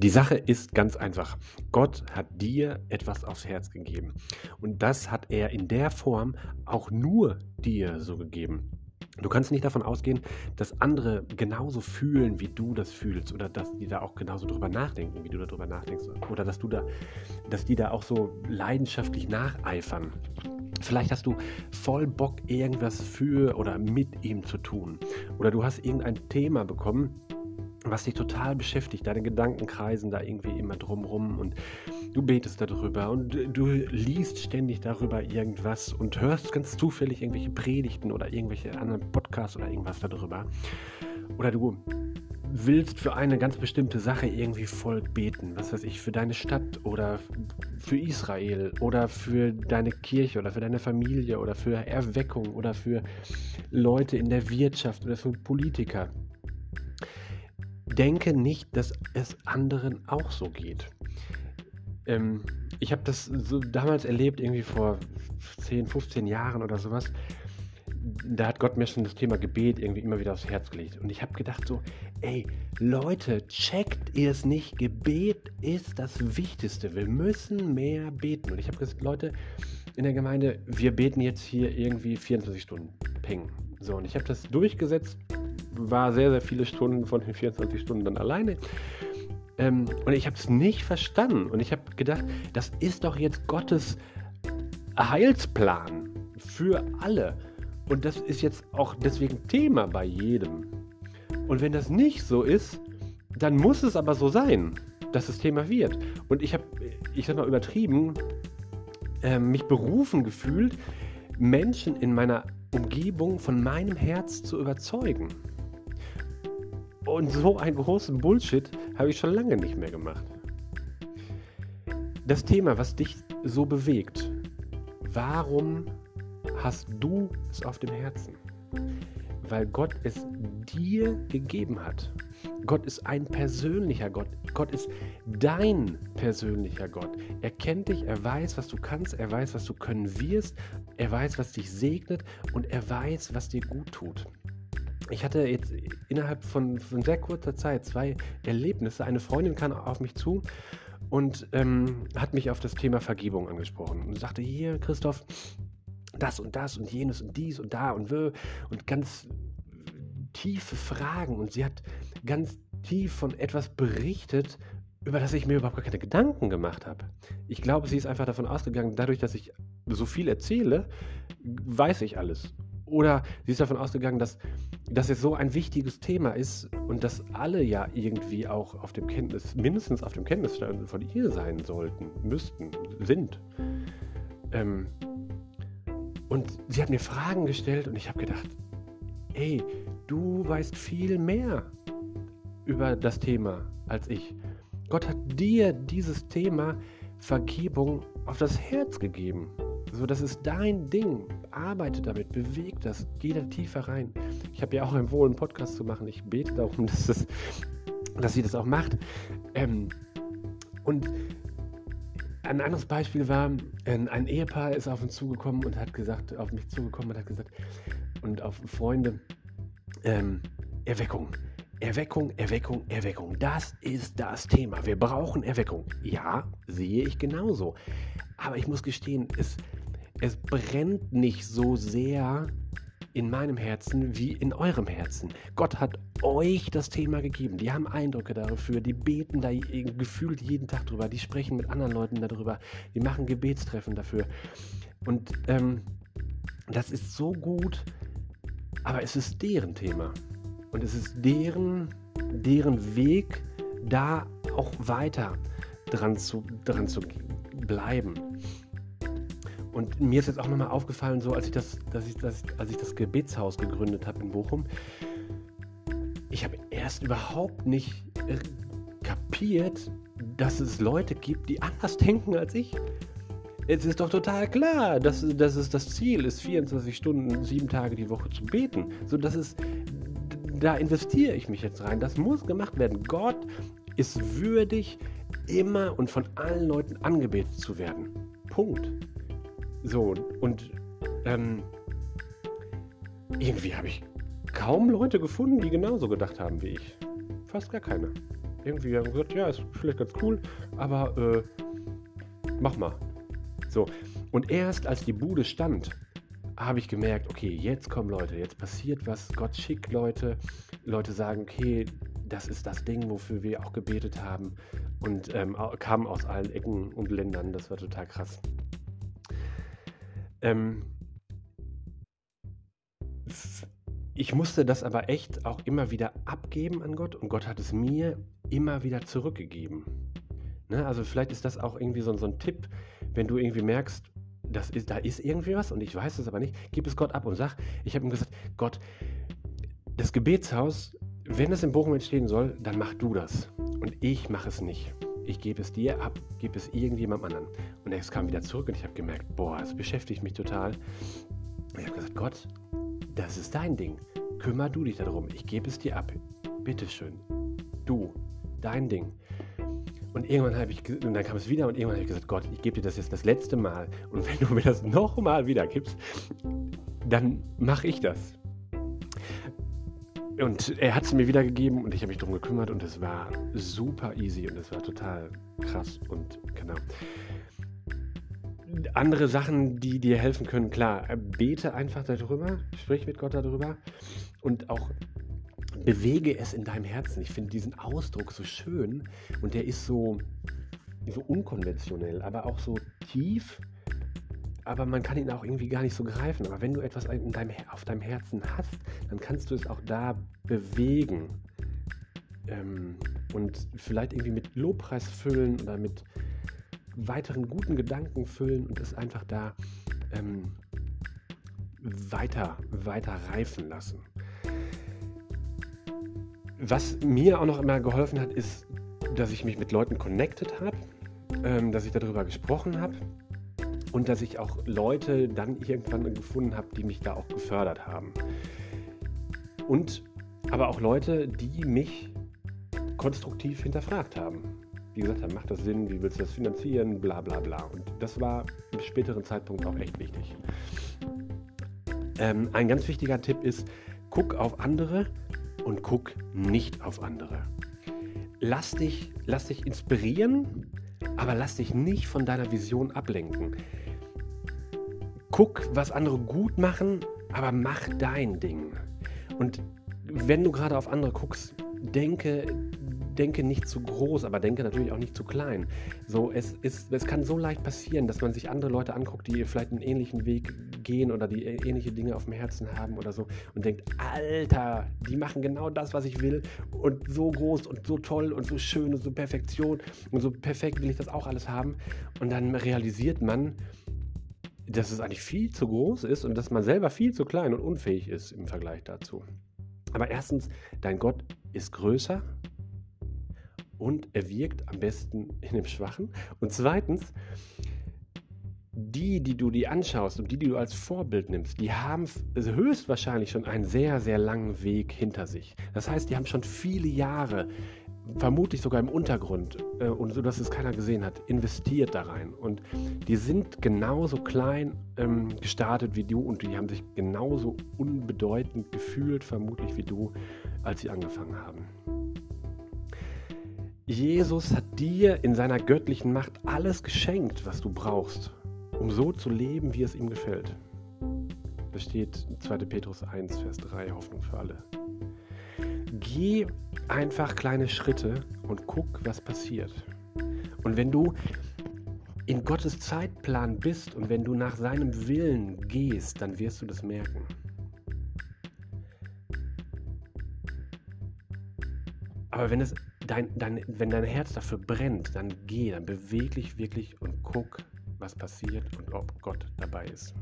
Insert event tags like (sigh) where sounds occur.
Die Sache ist ganz einfach. Gott hat dir etwas aufs Herz gegeben. Und das hat er in der Form auch nur dir so gegeben. Du kannst nicht davon ausgehen, dass andere genauso fühlen, wie du das fühlst oder dass die da auch genauso drüber nachdenken, wie du darüber nachdenkst oder dass du da, dass die da auch so leidenschaftlich nacheifern. Vielleicht hast du voll Bock, irgendwas für oder mit ihm zu tun. Oder du hast irgendein Thema bekommen, was dich total beschäftigt. Deine Gedanken kreisen da irgendwie immer drumrum und du betest darüber und du liest ständig darüber irgendwas und hörst ganz zufällig irgendwelche Predigten oder irgendwelche anderen Podcasts oder irgendwas darüber. Oder du willst für eine ganz bestimmte Sache irgendwie voll beten, was weiß ich, für deine Stadt oder für Israel oder für deine Kirche oder für deine Familie oder für Erweckung oder für Leute in der Wirtschaft oder für Politiker denke nicht, dass es anderen auch so geht. Ähm, ich habe das so damals erlebt, irgendwie vor 10, 15 Jahren oder sowas. Da hat Gott mir schon das Thema Gebet irgendwie immer wieder aufs Herz gelegt. Und ich habe gedacht so, ey, Leute, checkt ihr es nicht? Gebet ist das Wichtigste. Wir müssen mehr beten. Und ich habe gesagt, Leute in der Gemeinde, wir beten jetzt hier irgendwie 24 Stunden. Peng. So, und ich habe das durchgesetzt war sehr, sehr viele Stunden von den 24 Stunden dann alleine. Ähm, und ich habe es nicht verstanden. Und ich habe gedacht, das ist doch jetzt Gottes Heilsplan für alle. Und das ist jetzt auch deswegen Thema bei jedem. Und wenn das nicht so ist, dann muss es aber so sein, dass es Thema wird. Und ich habe, ich sag mal übertrieben, äh, mich berufen gefühlt, Menschen in meiner Umgebung von meinem Herz zu überzeugen. Und so einen großen Bullshit habe ich schon lange nicht mehr gemacht. Das Thema, was dich so bewegt, warum hast du es auf dem Herzen? Weil Gott es dir gegeben hat. Gott ist ein persönlicher Gott. Gott ist dein persönlicher Gott. Er kennt dich, er weiß, was du kannst, er weiß, was du können wirst, er weiß, was dich segnet und er weiß, was dir gut tut ich hatte jetzt innerhalb von, von, sehr kurzer Zeit zwei Erlebnisse. Eine Freundin kam auf mich zu und ähm, hat mich auf das Thema Vergebung angesprochen und sagte, hier, Christoph, das und das und jenes und dies und da und wö und ganz tiefe Fragen und sie hat ganz tief von etwas berichtet, über das ich mir überhaupt gar keine Gedanken gemacht habe. Ich glaube, sie ist einfach davon ausgegangen, dadurch, dass ich so viel erzähle, weiß ich alles. Oder sie ist davon ausgegangen, dass das jetzt so ein wichtiges Thema ist und dass alle ja irgendwie auch auf dem Kenntnis, mindestens auf dem Kenntnisstand von ihr sein sollten, müssten, sind. Ähm, und sie hat mir Fragen gestellt und ich habe gedacht, ey, du weißt viel mehr über das Thema als ich. Gott hat dir dieses Thema Vergebung auf das Herz gegeben. So, das ist dein Ding. Arbeite damit, beweg das, geh da tiefer rein. Ich habe ja auch empfohlen, einen Podcast zu machen. Ich bete darum, (laughs) dass, das, dass sie das auch macht. Ähm, und ein anderes Beispiel war, ein Ehepaar ist auf uns zugekommen und hat gesagt, auf mich zugekommen und hat gesagt, und auf Freunde, ähm, Erweckung. Erweckung, Erweckung, Erweckung. Das ist das Thema. Wir brauchen Erweckung. Ja, sehe ich genauso. Aber ich muss gestehen, es, es brennt nicht so sehr in meinem Herzen wie in eurem Herzen. Gott hat euch das Thema gegeben. Die haben Eindrücke dafür, die beten da gefühlt jeden Tag drüber, die sprechen mit anderen Leuten darüber, die machen Gebetstreffen dafür. Und ähm, das ist so gut, aber es ist deren Thema. Und es ist deren, deren Weg, da auch weiter dran zu, dran zu bleiben. Und mir ist jetzt auch nochmal aufgefallen, so als ich das, dass ich das, als ich das Gebetshaus gegründet habe in Bochum, ich habe erst überhaupt nicht äh, kapiert, dass es Leute gibt, die anders denken als ich. Es ist doch total klar, dass, dass es das Ziel ist, 24 Stunden, sieben Tage die Woche zu beten. So, das ist, da investiere ich mich jetzt rein. Das muss gemacht werden. Gott ist würdig, immer und von allen Leuten angebetet zu werden. Punkt. So, und ähm, irgendwie habe ich kaum Leute gefunden, die genauso gedacht haben wie ich. Fast gar keine. Irgendwie haben gesagt, ja, ist vielleicht ganz cool, aber äh, mach mal. So. Und erst als die Bude stand, habe ich gemerkt, okay, jetzt kommen Leute, jetzt passiert was, Gott schickt Leute, Leute sagen, okay, das ist das Ding, wofür wir auch gebetet haben und ähm, kamen aus allen Ecken und Ländern, das war total krass. Ähm, ich musste das aber echt auch immer wieder abgeben an Gott und Gott hat es mir immer wieder zurückgegeben. Ne? Also vielleicht ist das auch irgendwie so, so ein Tipp, wenn du irgendwie merkst, das ist, da ist irgendwie was und ich weiß es aber nicht, gib es Gott ab und sag, ich habe ihm gesagt, Gott, das Gebetshaus, wenn es in Bochum entstehen soll, dann mach du das. Und ich mache es nicht. Ich gebe es dir ab, gebe es irgendjemandem anderen. Und es kam wieder zurück und ich habe gemerkt, boah, das beschäftigt mich total. Und ich habe gesagt, Gott, das ist dein Ding. Kümmer du dich darum. Ich gebe es dir ab. Bitteschön. Du, dein Ding. Und irgendwann habe ich, und dann kam es wieder und irgendwann habe ich gesagt, Gott, ich gebe dir das jetzt das letzte Mal. Und wenn du mir das nochmal wieder gibst, dann mache ich das. Und er hat es mir wiedergegeben und ich habe mich darum gekümmert und es war super easy und es war total krass und genau. Andere Sachen, die dir helfen können, klar, bete einfach darüber, sprich mit Gott darüber und auch bewege es in deinem Herzen. Ich finde diesen Ausdruck so schön und der ist so, so unkonventionell, aber auch so tief. Aber man kann ihn auch irgendwie gar nicht so greifen. Aber wenn du etwas in deinem, auf deinem Herzen hast, dann kannst du es auch da bewegen. Ähm, und vielleicht irgendwie mit Lobpreis füllen oder mit weiteren guten Gedanken füllen und es einfach da ähm, weiter, weiter reifen lassen. Was mir auch noch immer geholfen hat, ist, dass ich mich mit Leuten connected habe, ähm, dass ich darüber gesprochen habe und dass ich auch Leute dann irgendwann gefunden habe, die mich da auch gefördert haben. Und aber auch Leute, die mich konstruktiv hinterfragt haben. Die gesagt haben, macht das Sinn, wie willst du das finanzieren, bla bla bla. Und das war im späteren Zeitpunkt auch echt wichtig. Ähm, ein ganz wichtiger Tipp ist, guck auf andere und guck nicht auf andere. Lass dich, lass dich inspirieren, aber lass dich nicht von deiner Vision ablenken. Guck, was andere gut machen, aber mach dein Ding. Und wenn du gerade auf andere guckst, denke, denke nicht zu groß, aber denke natürlich auch nicht zu klein. So, es, ist, es kann so leicht passieren, dass man sich andere Leute anguckt, die vielleicht einen ähnlichen Weg gehen oder die ähnliche Dinge auf dem Herzen haben oder so und denkt, Alter, die machen genau das, was ich will und so groß und so toll und so schön und so Perfektion und so perfekt will ich das auch alles haben. Und dann realisiert man, dass es eigentlich viel zu groß ist und dass man selber viel zu klein und unfähig ist im Vergleich dazu. Aber erstens, dein Gott ist größer und er wirkt am besten in dem Schwachen. Und zweitens, die, die du dir anschaust und die, die du als Vorbild nimmst, die haben höchstwahrscheinlich schon einen sehr, sehr langen Weg hinter sich. Das heißt, die haben schon viele Jahre, vermutlich sogar im Untergrund, äh, und so, dass es keiner gesehen hat, investiert da rein. Und die sind genauso klein ähm, gestartet wie du und die haben sich genauso unbedeutend gefühlt, vermutlich wie du, als sie angefangen haben. Jesus hat dir in seiner göttlichen Macht alles geschenkt, was du brauchst, um so zu leben, wie es ihm gefällt. Das steht in 2. Petrus 1, Vers 3, Hoffnung für alle. Geh einfach kleine Schritte und guck, was passiert. Und wenn du in Gottes Zeitplan bist und wenn du nach seinem Willen gehst, dann wirst du das merken. Aber wenn es dein, dein, wenn dein Herz dafür brennt, dann geh, dann beweg dich wirklich und guck, was passiert und ob Gott dabei ist.